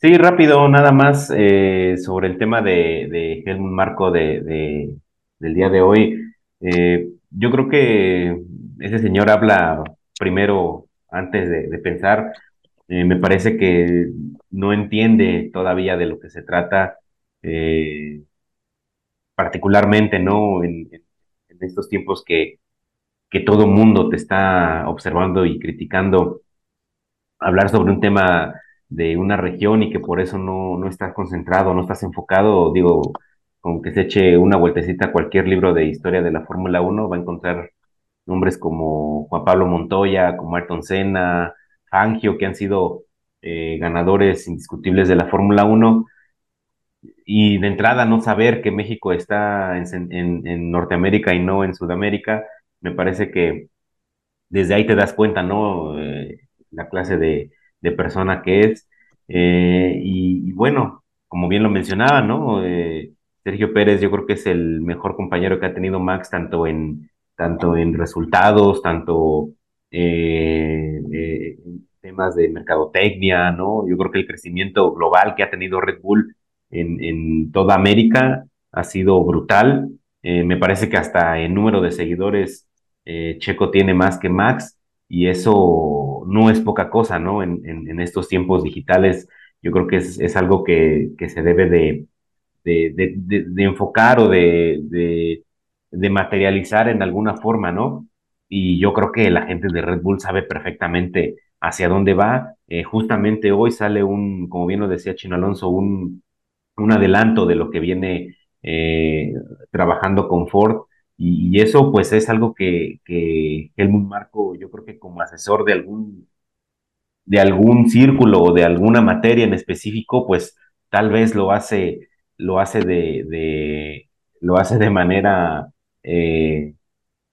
Sí, rápido, nada más eh, sobre el tema de, de Helmut Marco de, de- del día de hoy. Eh, yo creo que ese señor habla primero antes de, pensar. Eh, me parece que no entiende todavía de lo que se trata, eh, particularmente, ¿no? En, estos tiempos que, que todo mundo te está observando y criticando hablar sobre un tema de una región y que por eso no, no estás concentrado, no estás enfocado, digo, con que se eche una vueltecita a cualquier libro de historia de la Fórmula Uno va a encontrar nombres como Juan Pablo Montoya, como Ayrton Senna, Fangio, que han sido eh, ganadores indiscutibles de la Fórmula Uno y de entrada no saber que México está en, en, en Norteamérica y no en Sudamérica, me parece que desde ahí te das cuenta, ¿no? Eh, la clase de, persona que es. Eh, y, y bueno, como bien lo mencionaba, ¿no? Sergio Pérez yo creo que es el mejor compañero que ha tenido Max, tanto en, tanto en resultados, tanto eh, eh, temas de mercadotecnia, ¿no? Yo creo que el crecimiento global que ha tenido Red Bull en, en toda América ha sido brutal. Eh, me parece que hasta en número de seguidores eh, Checo tiene más que Max y eso no es poca cosa, ¿no? En, en, estos tiempos digitales, yo creo que es, es algo que, que, se debe de, de, de, de, de enfocar o de, de, materializar en alguna forma, ¿no? Y yo creo que la gente de Red Bull sabe perfectamente hacia dónde va. Eh, justamente hoy sale un, como bien lo decía Chino Alonso, un, un adelanto de lo que viene eh, trabajando con Ford y, eso pues es algo que, que Helmut Marco, yo creo que como asesor de algún, de algún círculo o de alguna materia en específico, pues tal vez lo hace, lo hace de, de lo hace de manera, eh,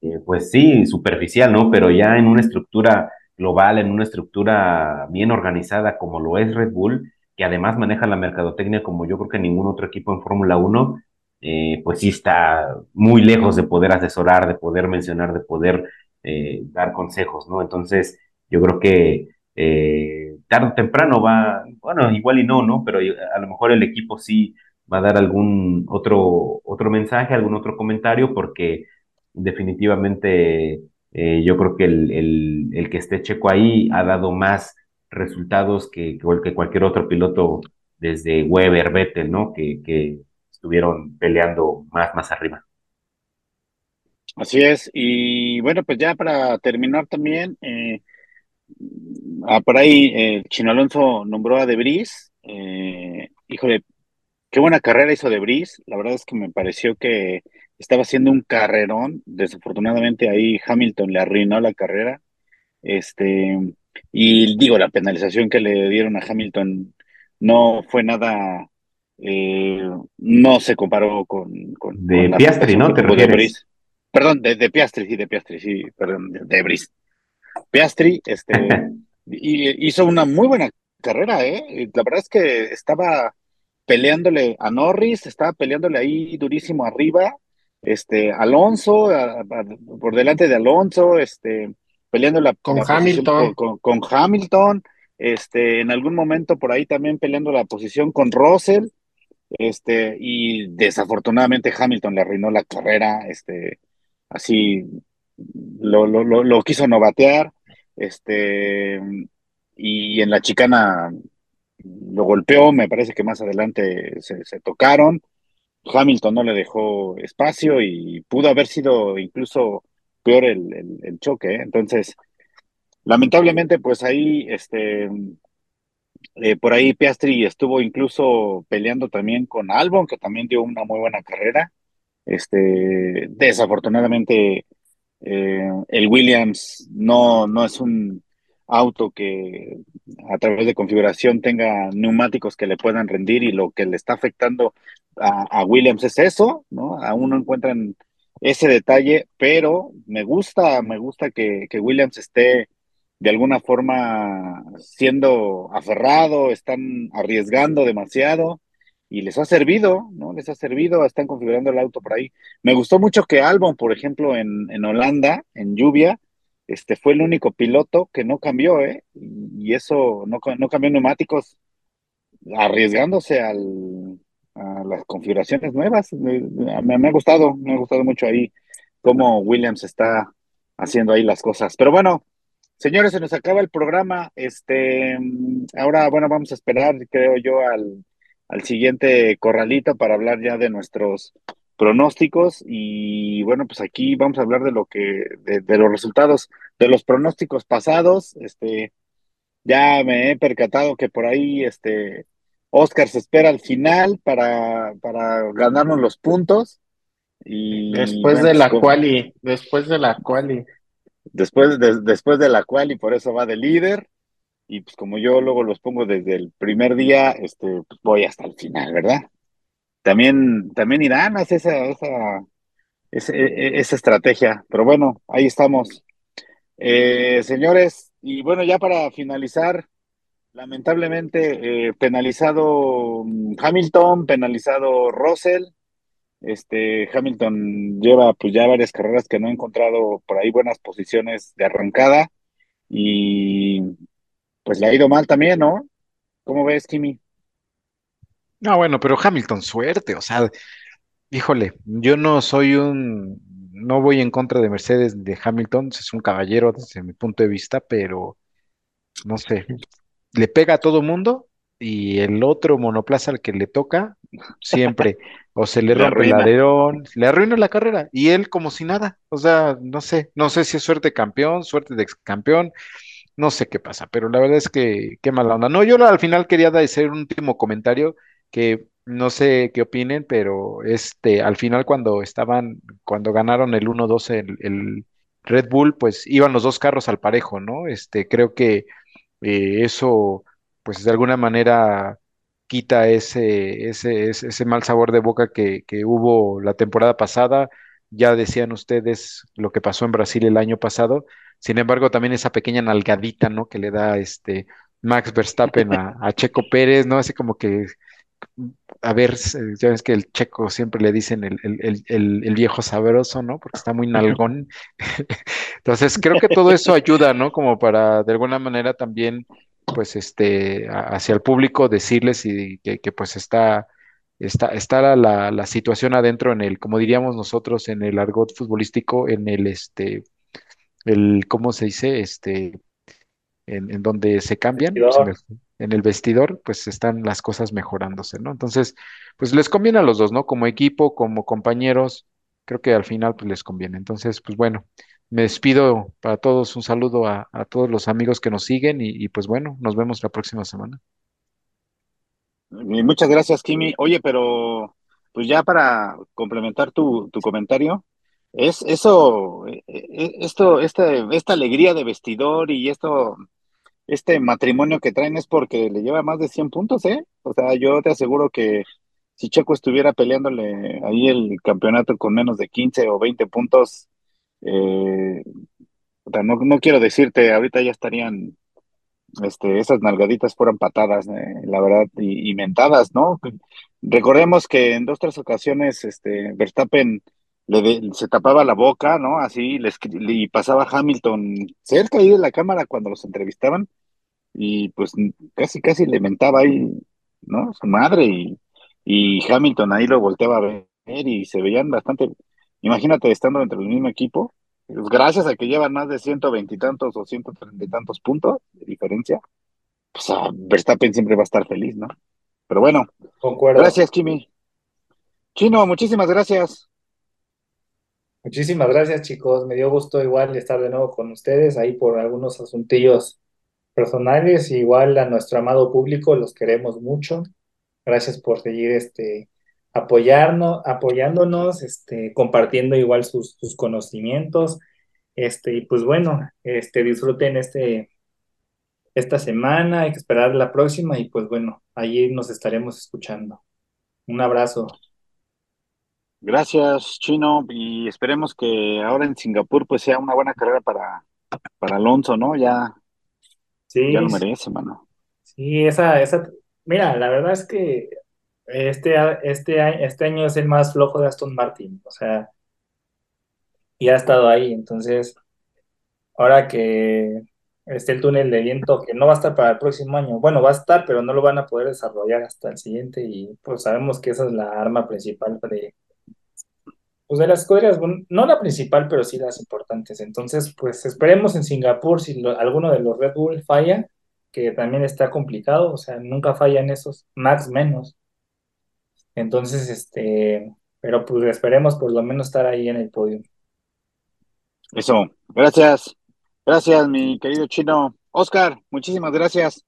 eh, pues sí, superficial, ¿no? Pero ya en una estructura global, en una estructura bien organizada como lo es Red Bull, que además maneja la mercadotecnia como yo creo que ningún otro equipo en Fórmula 1, eh, pues sí está muy lejos de poder asesorar, de poder mencionar, de poder dar consejos, ¿no? Entonces, yo creo que tarde o temprano va, bueno, igual y no, ¿no? Pero a lo mejor el equipo sí va a dar algún otro, otro mensaje, algún otro comentario, porque definitivamente Eh, yo creo que el, el, el, que esté Checo ahí ha dado más resultados que, que cualquier otro piloto desde Weber, Vettel, ¿no? Que, que estuvieron peleando más, más arriba.
Así es, y bueno, pues ya para terminar también, eh, ah, por ahí eh, Chino Alonso nombró a Debris, eh, híjole, qué buena carrera hizo Debris, la verdad es que me pareció que estaba haciendo un carrerón, desafortunadamente ahí Hamilton le arruinó la carrera, este, y digo, la penalización que le dieron a Hamilton no fue nada, eh, no se comparó con, con,
de Piastri, ¿no? ¿Te refieres?
Perdón, de, de, Piastri, sí, de Piastri, sí, perdón, de, de Brice. Piastri, este, y, hizo una muy buena carrera, ¿eh? La verdad es que estaba peleándole a Norris, estaba peleándole ahí durísimo arriba, este, Alonso, a, a, por delante de Alonso, este, peleando la,
con
la
Hamilton.
Con, con, con, Hamilton, este, en algún momento por ahí también peleando la posición con Russell, este, y desafortunadamente Hamilton le arruinó la carrera, este, así lo, lo, lo, lo quiso novatear, este, y en la chicana lo golpeó, me parece que más adelante se, se tocaron, Hamilton no le dejó espacio y pudo haber sido incluso peor el, el, choque. ¿eh? Entonces, lamentablemente, pues ahí, este, eh, por ahí Piastri estuvo incluso peleando también con Albon, que también dio una muy buena carrera. Este, desafortunadamente, eh, el Williams no, no es un auto que a través de configuración tenga neumáticos que le puedan rendir y lo que le está afectando a, Williams es eso, ¿no? Aún no encuentran ese detalle, pero me gusta, me gusta que, que, Williams esté de alguna forma siendo aferrado, están arriesgando demasiado y les ha servido, ¿no? Les ha servido, están configurando el auto por ahí. Me gustó mucho que Albon, por ejemplo, en, en Holanda, en lluvia, este fue el único piloto que no cambió, ¿eh? Y eso, no, no cambió neumáticos, arriesgándose al, a las configuraciones nuevas. Me, me, ha gustado, me ha gustado mucho ahí cómo Williams está haciendo ahí las cosas. Pero bueno, señores, se nos acaba el programa. Este, ahora, bueno, vamos a esperar, creo yo, al, al siguiente corralito para hablar ya de nuestros pronósticos y bueno pues aquí vamos a hablar de lo que de, de, los resultados de los pronósticos pasados este ya me he percatado que por ahí este Oscar se espera al final para, para ganarnos los puntos. Y,
después bueno, de la quali, después de la quali.
Después de, después de la quali, por eso va de líder. Y pues como yo luego los pongo desde el primer día, este, pues voy hasta el final, ¿verdad? También, también Irán hace esa, esa, esa, esa estrategia. Pero bueno, ahí estamos. Eh, señores, y bueno, ya para finalizar, lamentablemente eh, penalizado Hamilton, penalizado Russell. Este Hamilton lleva pues ya varias carreras que no ha encontrado por ahí buenas posiciones de arrancada y pues le ha ido mal también, ¿no? ¿Cómo ves, Kimi?
No, bueno, pero Hamilton, suerte, o sea, híjole, yo no soy un, no voy en contra de Mercedes de Hamilton, es un caballero desde mi punto de vista, pero no sé, le pega a todo mundo y el otro monoplaza al que le toca, siempre, o se le, rompe el alerón, le arruina la carrera, y él como si nada, o sea, no sé, no sé si es suerte campeón, suerte de ex campeón, no sé qué pasa, pero la verdad es que qué mala onda. No, yo al final quería hacer un último comentario que no sé qué opinen, pero este, al final cuando estaban, cuando ganaron el 1-2 el, Red Bull, pues iban los dos carros al parejo, ¿no? Este, creo que eh, eso, pues de alguna manera quita ese, ese, ese, ese mal sabor de boca que, que, hubo la temporada pasada. Ya decían ustedes lo que pasó en Brasil el año pasado. Sin embargo, también esa pequeña nalgadita, ¿no? Que le da este Max Verstappen a, a Checo Pérez, ¿no? Así como que, a ver, ya ves que el Checo siempre le dicen el, el, el, el viejo sabroso, ¿no? Porque está muy nalgón. Entonces, creo que todo eso ayuda, ¿no? Como para, de alguna manera, también, pues, este, hacia el público decirles y que, que pues está, está, está la, la, situación adentro en el, como diríamos nosotros, en el argot futbolístico, en el, este, el, ¿cómo se dice? Este, en, en donde se cambian. En el vestidor, pues están las cosas mejorándose, ¿no? Entonces, pues les conviene a los dos, ¿no? Como equipo, como compañeros, creo que al final pues les conviene. Entonces, pues bueno, me despido para todos, un saludo a, todos los amigos que nos siguen y, pues bueno, nos vemos la próxima semana.
Y muchas gracias, Kimi. Oye, pero pues ya para complementar tu, tu comentario, es eso, eh, eh, esto, este, esta alegría de vestidor y esto, este matrimonio que traen es porque le lleva más de 100 puntos, ¿eh? O sea, yo te aseguro que si Checo estuviera peleándole ahí el campeonato con menos de 15 o 20 puntos, eh, o no, no quiero decirte, ahorita ya estarían este, esas nalgaditas fueron patadas, eh, la verdad, y, y mentadas, ¿no? Recordemos que en dos, tres ocasiones, este, Verstappen le de- se tapaba la boca, ¿no? Así, le, y pasaba Hamilton cerca ahí de la cámara cuando los entrevistaban, y pues casi, casi le mentaba ahí, ¿no? Su madre, y, y Hamilton ahí lo volteaba a ver, y se veían bastante, imagínate estando dentro del mismo equipo, pues gracias a que llevan más de ciento veintitantos o ciento treinta y tantos puntos de diferencia pues ah, Verstappen siempre va a estar feliz, ¿no? Pero bueno,
Concuerdo.
gracias, Kimi. Chino, muchísimas gracias.
Muchísimas gracias, chicos. Me dio gusto igual estar de nuevo con ustedes ahí por algunos asuntillos personales. Igual a nuestro amado público, los queremos mucho. Gracias por seguir este, apoyarnos, apoyándonos, este, compartiendo igual sus, sus conocimientos. Este, y pues bueno, este, disfruten este, esta semana, hay que esperar la próxima y pues bueno, allí nos estaremos escuchando. Un abrazo.
Gracias, Chino, y esperemos que ahora en Singapur pues sea una buena carrera para, para Alonso, ¿no? Ya, ya lo merece, mano.
sí, esa, esa, mira, la verdad es que este, este, este año es el más flojo de Aston Martin, o sea, y ha estado ahí, entonces, ahora que esté el túnel de viento, que no va a estar para el próximo año, bueno, va a estar, pero no lo van a poder desarrollar hasta el siguiente, y pues sabemos que esa es la arma principal de, pues de las escuderías, no la principal, pero sí las importantes, entonces, pues esperemos en Singapur si lo- alguno de los Red Bull falla, que también está complicado, o sea, nunca fallan esos, Max menos. Entonces, este, pero pues esperemos por lo menos estar ahí en el podio.
Eso, gracias. Gracias, mi querido Chino. Oscar, muchísimas gracias.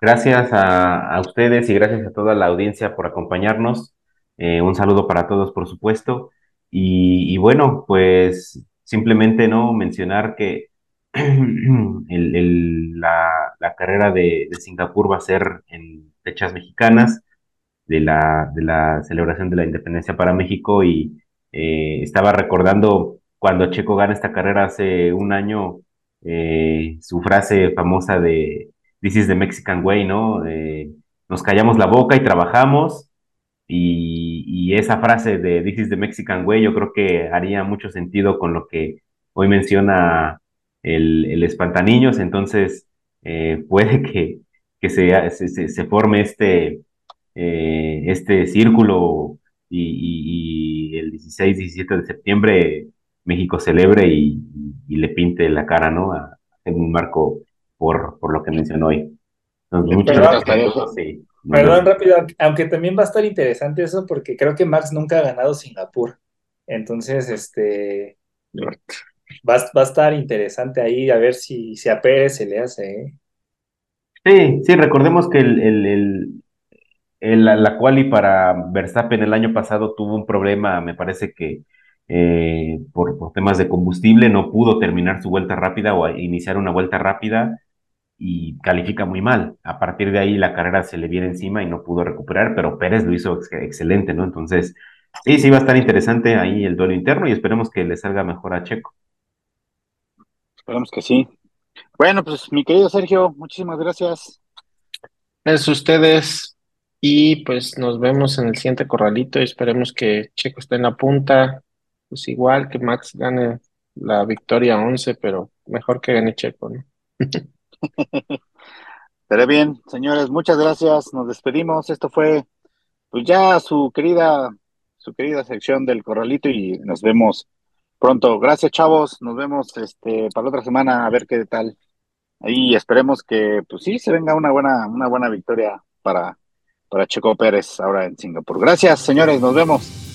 Gracias a, a ustedes y gracias a toda la audiencia por acompañarnos. Eh, un saludo para todos, por supuesto. Y, bueno, pues simplemente no mencionar que el- la, la carrera de, de Singapur va a ser en fechas mexicanas de la, de la celebración de la independencia para México y eh, estaba recordando cuando Checo gana esta carrera hace un año, eh, su frase famosa de This is the Mexican way, ¿no? Nos callamos la boca y trabajamos y, y esa frase de This is the Mexican way yo creo que haría mucho sentido con lo que hoy menciona el, el espantaniños, entonces eh, puede que, que se, se, forme este eh, este círculo y, y- y el 16, 17 de septiembre México celebre y, y le pinte la cara, ¿no? A un marco por, por lo que mencionó hoy. Entonces, muchas gracias
Perdón, rápido, aunque también va a estar interesante eso porque creo que Max nunca ha ganado Singapur. Entonces, este, va, a- va a estar interesante ahí a ver si, si a Pérez se le hace, ¿eh?
Sí, sí, recordemos que el, el, el, el- la, la quali para Verstappen el año pasado tuvo un problema, me parece que eh, por, por temas de combustible no pudo terminar su vuelta rápida o iniciar una vuelta rápida y califica muy mal. A partir de ahí la carrera se le viene encima y no pudo recuperar, pero Pérez lo hizo ex- excelente, ¿no? Entonces, sí, sí va a estar interesante ahí el duelo interno y esperemos que le salga mejor a Checo.
Esperemos que sí. Bueno, pues mi querido Sergio, muchísimas gracias.
Es ustedes y pues nos vemos en el siguiente corralito y esperemos que Checo esté en la punta, pues igual que Max gane la victoria 11, pero mejor que gane Checo, ¿no?
Estaré bien, señores, muchas gracias. Nos despedimos. Esto fue pues ya su querida, su querida sección del corralito y nos vemos pronto. Gracias, chavos. Nos vemos este para la otra semana a ver qué tal. Ahí esperemos que, pues sí, se venga una buena, una buena victoria para, para Checo Pérez ahora en Singapur. Gracias, señores. Nos vemos.